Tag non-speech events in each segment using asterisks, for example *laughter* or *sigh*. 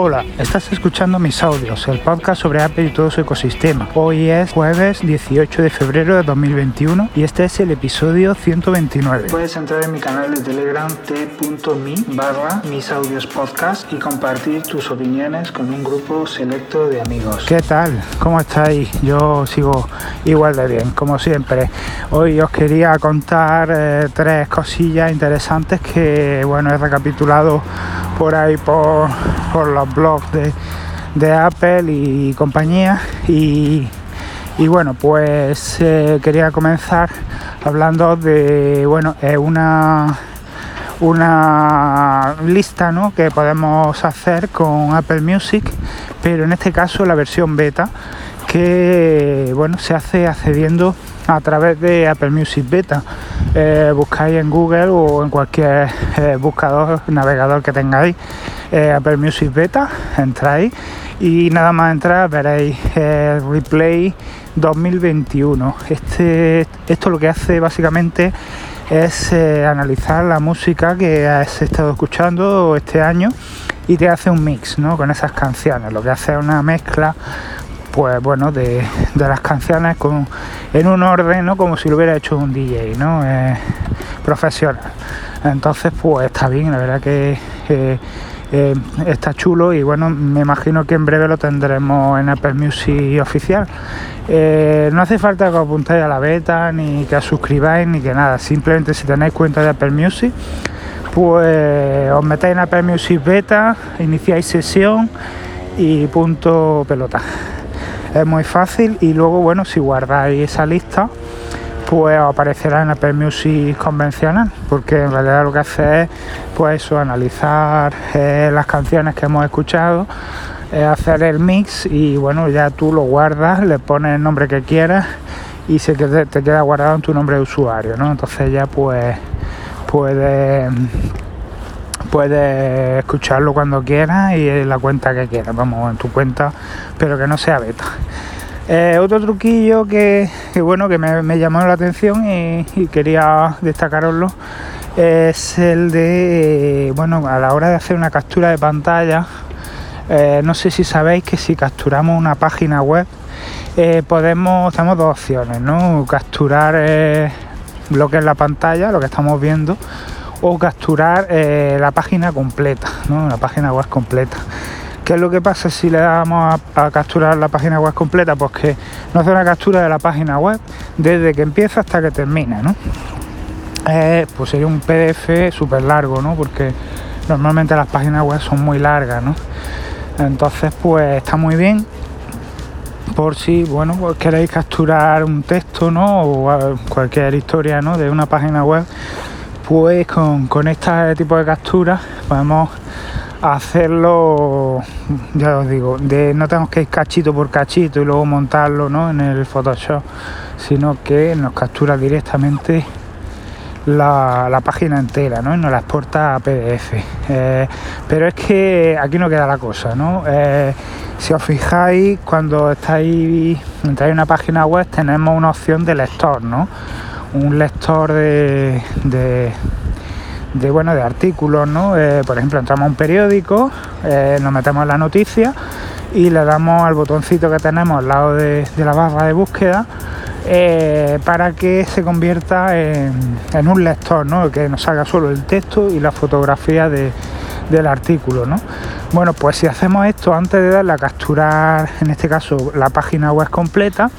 Hola, estás escuchando mis audios, el podcast sobre Apple y todo su ecosistema. Hoy es jueves 18 de febrero de 2021 y este es el episodio 129. Puedes entrar en mi canal de Telegram t.me barra mis audios podcast y compartir tus opiniones con un grupo selecto de amigos. ¿Qué tal? ¿Cómo estáis? Yo sigo igual de bien, como siempre. Hoy os quería contar eh, tres cosillas interesantes que, bueno, he recapitulado por ahí por, los blogs de, Apple y compañía y, bueno pues eh, quería comenzar hablando de bueno una una lista ¿no? que podemos hacer con Apple Music pero en este caso la versión beta que bueno se hace accediendo a través de Apple Music Beta. Eh, buscáis en Google o en cualquier eh, buscador, navegador que tengáis eh, Apple Music Beta, entráis y nada más entrar veréis Replay 2021. Este, esto lo que hace básicamente es analizar la música que has estado escuchando este año y te hace un mix ¿no? con esas canciones. Lo que hace es una mezcla pues bueno, de, las canciones con, en un orden, ¿no? Como si lo hubiera hecho un DJ, ¿no? profesional. Entonces, pues está bien, la verdad que eh, eh, está chulo y bueno, me imagino que en breve lo tendremos en Apple Music oficial. Eh, no hace falta que os apuntéis a la beta, ni que os suscribáis, ni que nada. Simplemente si tenéis cuenta de Apple Music, pues os metéis en Apple Music Beta, iniciáis sesión y punto pelota es muy fácil y luego bueno si guardáis esa lista pues aparecerá en Apple Music convencional porque en realidad lo que hace es pues eso analizar eh, las canciones que hemos escuchado eh, hacer el mix y bueno ya tú lo guardas le pones el nombre que quieras y se te, te queda guardado en tu nombre de usuario ¿no? entonces ya pues puedes puedes escucharlo cuando quieras y en la cuenta que quieras, vamos, en tu cuenta, pero que no sea beta. Eh, otro truquillo que, bueno que me, llamó la atención y, quería destacaroslo es el de bueno a la hora de hacer una captura de pantalla eh, no sé si sabéis que si capturamos una página web eh, podemos tenemos dos opciones no capturar lo que es la pantalla lo que estamos viendo o capturar eh, la página completa, ¿no? la página web completa. ¿Qué es lo que pasa si le damos a, capturar la página web completa? Pues que nos hace una captura de la página web desde que empieza hasta que termina, ¿no? Eh, pues sería un PDF súper largo, ¿no? Porque normalmente las páginas web son muy largas, ¿no? Entonces, pues está muy bien por si, bueno, pues queréis capturar un texto, ¿no? O cualquier historia, ¿no? De una página web pues con, este tipo de capturas podemos hacerlo, ya os digo, no tenemos que ir cachito por cachito y luego montarlo ¿no? en el Photoshop, sino que nos captura directamente la, página entera ¿no? y nos la exporta a PDF. Eh, pero es que aquí no queda la cosa, ¿no? Eh, si os fijáis, cuando estáis, entráis en una página web tenemos una opción de lector, ¿no? Un lector de, de, bueno, de artículos, ¿no? Eh, por ejemplo, entramos a un periódico, eh, nos metemos en la noticia y le damos al botoncito que tenemos al lado de, la barra de búsqueda eh, para que se convierta en, un lector, ¿no? que nos haga solo el texto y la fotografía del artículo. ¿no? Bueno, pues si hacemos esto antes de darle a capturar, en este caso, la página web completa,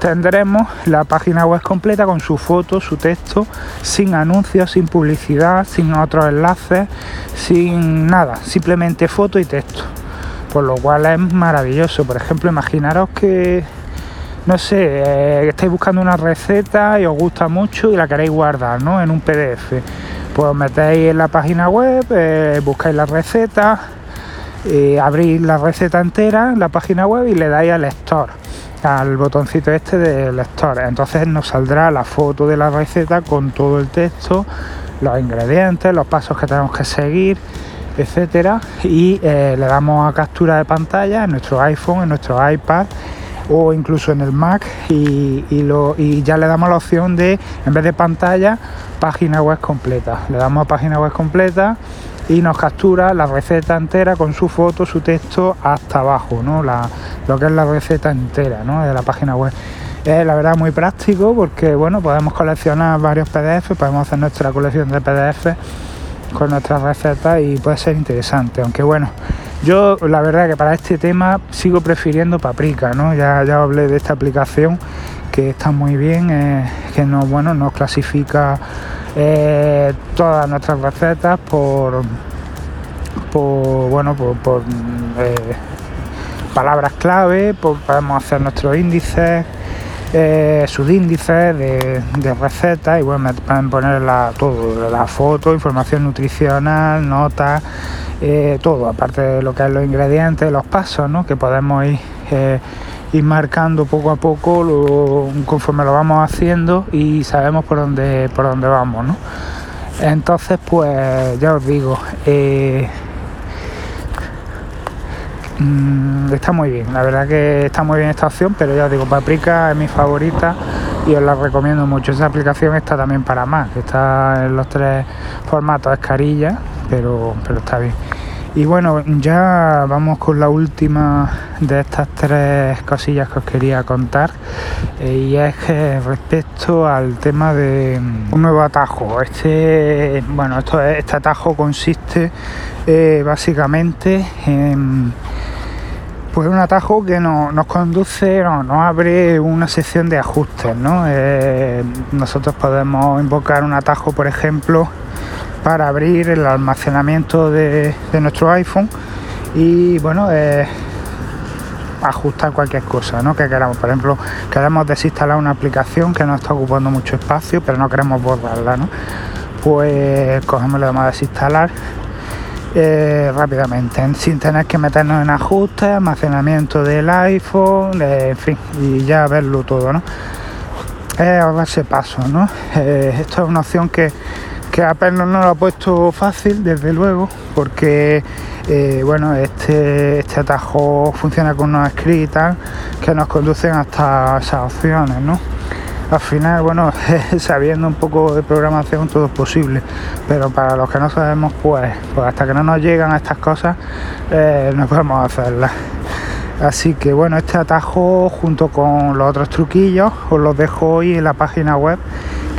tendremos la página web completa con su foto, su texto, sin anuncios, sin publicidad, sin otros enlaces, sin nada, simplemente foto y texto. Por lo cual es maravilloso. Por ejemplo, imaginaros que, no sé, eh, estáis buscando una receta y os gusta mucho y la queréis guardar ¿no? en un PDF. Pues os metéis en la página web, eh, buscáis la receta, eh, abrís la receta entera en la página web y le dais al lector al botoncito este de lector. Entonces nos saldrá la foto de la receta con todo el texto, los ingredientes, los pasos que tenemos que seguir, etcétera. Y eh, le damos a captura de pantalla en nuestro iPhone, en nuestro iPad o incluso en el Mac y, lo, y ya le damos la opción de, en vez de pantalla, página web completa. Le damos a página web completa y nos captura la receta entera con su foto, su texto hasta abajo, ¿no? lo que es la receta entera ¿no? de la página web. Es la verdad muy práctico porque bueno, podemos coleccionar varios PDF, podemos hacer nuestra colección de PDF con nuestras recetas y puede ser interesante, aunque bueno, yo la verdad que para este tema sigo prefiriendo Paprika, ¿no? Ya, ya hablé de esta aplicación que está muy bien, eh, que nos, bueno, nos clasifica eh, todas nuestras recetas por, por bueno, por, eh, palabras clave, podemos hacer nuestros índices, subíndices de, de, recetas y bueno, pueden poner la, todo, la foto, información nutricional, notas eh, todo, aparte de lo que es los ingredientes, los pasos, ¿no? que podemos ir, eh, ir marcando poco a poco conforme lo vamos haciendo y sabemos por dónde, por dónde vamos. ¿no? Entonces, pues ya os digo, eh, mm, está muy bien, la verdad que está muy bien esta opción, pero ya os digo, Paprika es mi favorita y os la recomiendo mucho. Esa aplicación está también para más, está en los tres formatos, es carilla, pero, pero está bien. Y bueno, ya vamos con la última de estas tres cosillas que os quería contar. Eh, y es que respecto al tema de un nuevo atajo. Este, bueno, esto, este atajo consiste eh, básicamente en pues un atajo que nos conduce, no, nos abre una sección de ajustes. ¿no? Eh, nosotros podemos invocar un atajo, por ejemplo, para abrir el almacenamiento de, nuestro iPhone y bueno eh, ajustar cualquier cosa ¿no? que queramos por ejemplo queremos desinstalar una aplicación que no está ocupando mucho espacio pero no queremos borrarla ¿no? pues cogemos le damos a desinstalar eh, rápidamente sin tener que meternos en ajustes almacenamiento del iPhone en fin y ya verlo todo ¿no? es ahorrarse paso ¿no? Eh, esto es una opción que que apenas no lo ha puesto fácil, desde luego, porque eh, bueno, este, este atajo funciona con unos scripts que nos conducen hasta esas opciones, ¿no? Al final, bueno, *laughs* sabiendo un poco de programación todo es posible, pero para los que no sabemos, pues, pues hasta que no nos llegan a estas cosas, eh, no podemos hacerlas. Así que bueno, este atajo junto con los otros truquillos os los dejo hoy en la página web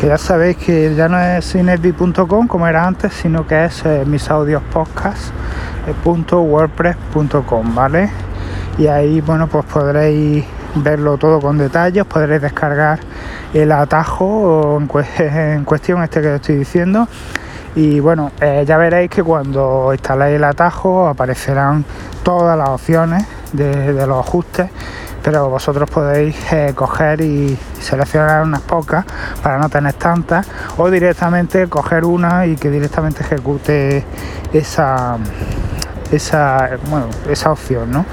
que ya sabéis que ya no es cinesbi.com como era antes, sino que es eh, misaudiospodcast.wordpress.com, ¿vale? Y ahí, bueno, pues podréis verlo todo con detalles, podréis descargar el atajo *laughs* en, cuestión este que os estoy diciendo. Y bueno, eh, ya veréis que cuando instaléis el atajo aparecerán todas las opciones de los ajustes pero vosotros podéis eh, coger y seleccionar unas pocas para no tener tantas o directamente coger una y que directamente ejecute esa esa bueno, esa opción ¿no?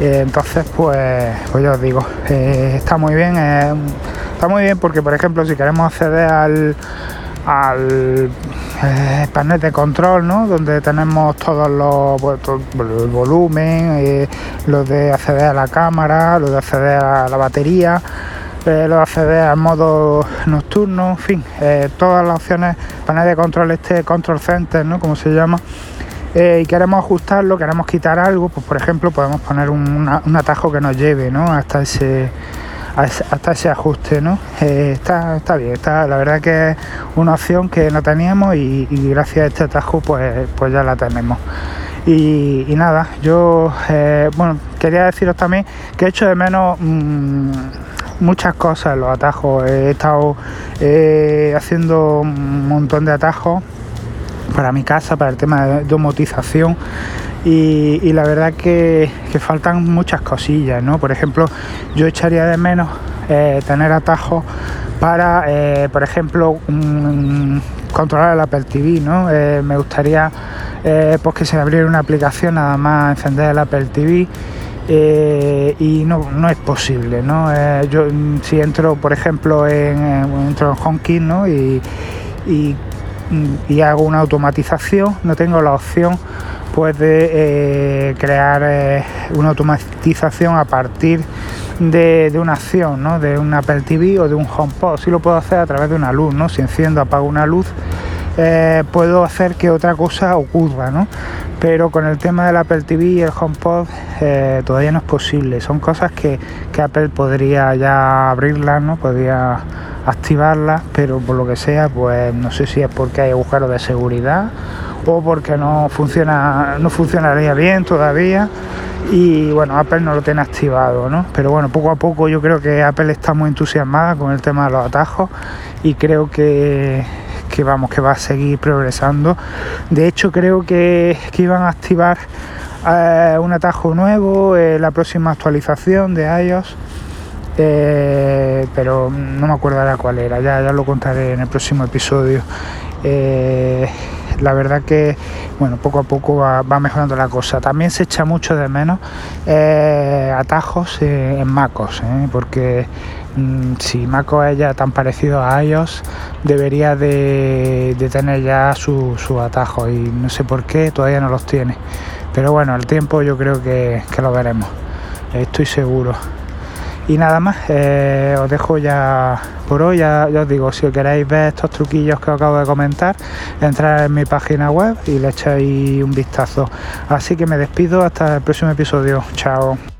Eh, entonces pues pues os digo eh, está muy bien está muy bien porque por ejemplo si queremos acceder al al eh, panel de control, ¿no? donde tenemos todos los pues, el volumen, eh, lo de acceder a la cámara, lo de acceder a la batería, eh, lo de acceder al modo nocturno, en fin, todas las opciones, panel de control este control center, ¿no? como se llama. y queremos ajustarlo, queremos quitar algo, pues por ejemplo podemos poner un, un atajo que nos lleve ¿no? hasta ese hasta ese ajuste, ¿no? Eh, está, está bien, está, la verdad que es una opción que no teníamos y, gracias a este atajo pues, pues ya la tenemos. Y, nada, yo eh, bueno, quería deciros también que he hecho de menos mm, muchas cosas los atajos. He estado eh, haciendo un montón de atajos para mi casa, para el tema de domotización y, la verdad que, faltan muchas cosillas, ¿no? Por ejemplo, yo echaría de menos eh, tener atajos para, eh, por ejemplo, controlar el Apple TV, ¿no? Eh, me gustaría pues que se abriera una aplicación nada más encender el Apple TV. y no, no, es posible, ¿no? yo si entro, por ejemplo, en, entro en HomeKit, ¿no? y, y hago una automatización, no tengo la opción puede eh, crear eh, una automatización a partir de, una acción, ¿no? de un Apple TV o de un HomePod. Sí lo puedo hacer a través de una luz, ¿no? Si enciendo, apago una luz, eh, puedo hacer que otra cosa ocurra, ¿no? Pero con el tema del Apple TV y el HomePod todavía no es posible. Son cosas que, que Apple podría ya abrirlas, ¿no? Podría activarlas, pero por lo que sea, pues no sé si es porque hay agujeros de seguridad o porque no funciona, no funcionaría bien todavía y bueno, Apple no lo tiene activado, ¿no? Pero bueno, poco a poco yo creo que Apple está muy entusiasmada con el tema de los atajos y creo que, que vamos, que va a seguir progresando. De hecho, creo que, que iban a activar eh, un atajo nuevo en la próxima actualización de iOS. Eh, pero no me acuerdo ahora cuál era, ya, ya lo contaré en el próximo episodio. Eh, la verdad que bueno poco a poco va, mejorando la cosa. También se echa mucho de menos eh, atajos eh, en MacOS eh, porque mm, si MacOS es ya tan parecido a iOS debería de, tener ya sus su atajos y no sé por qué todavía no los tiene. Pero bueno el tiempo yo creo que, que lo veremos. Estoy seguro y nada más, eh, os dejo ya por hoy, ya, os digo, si queréis ver estos truquillos que os acabo de comentar, entrar en mi página web y le echáis un vistazo. Así que me despido hasta el próximo episodio. Chao.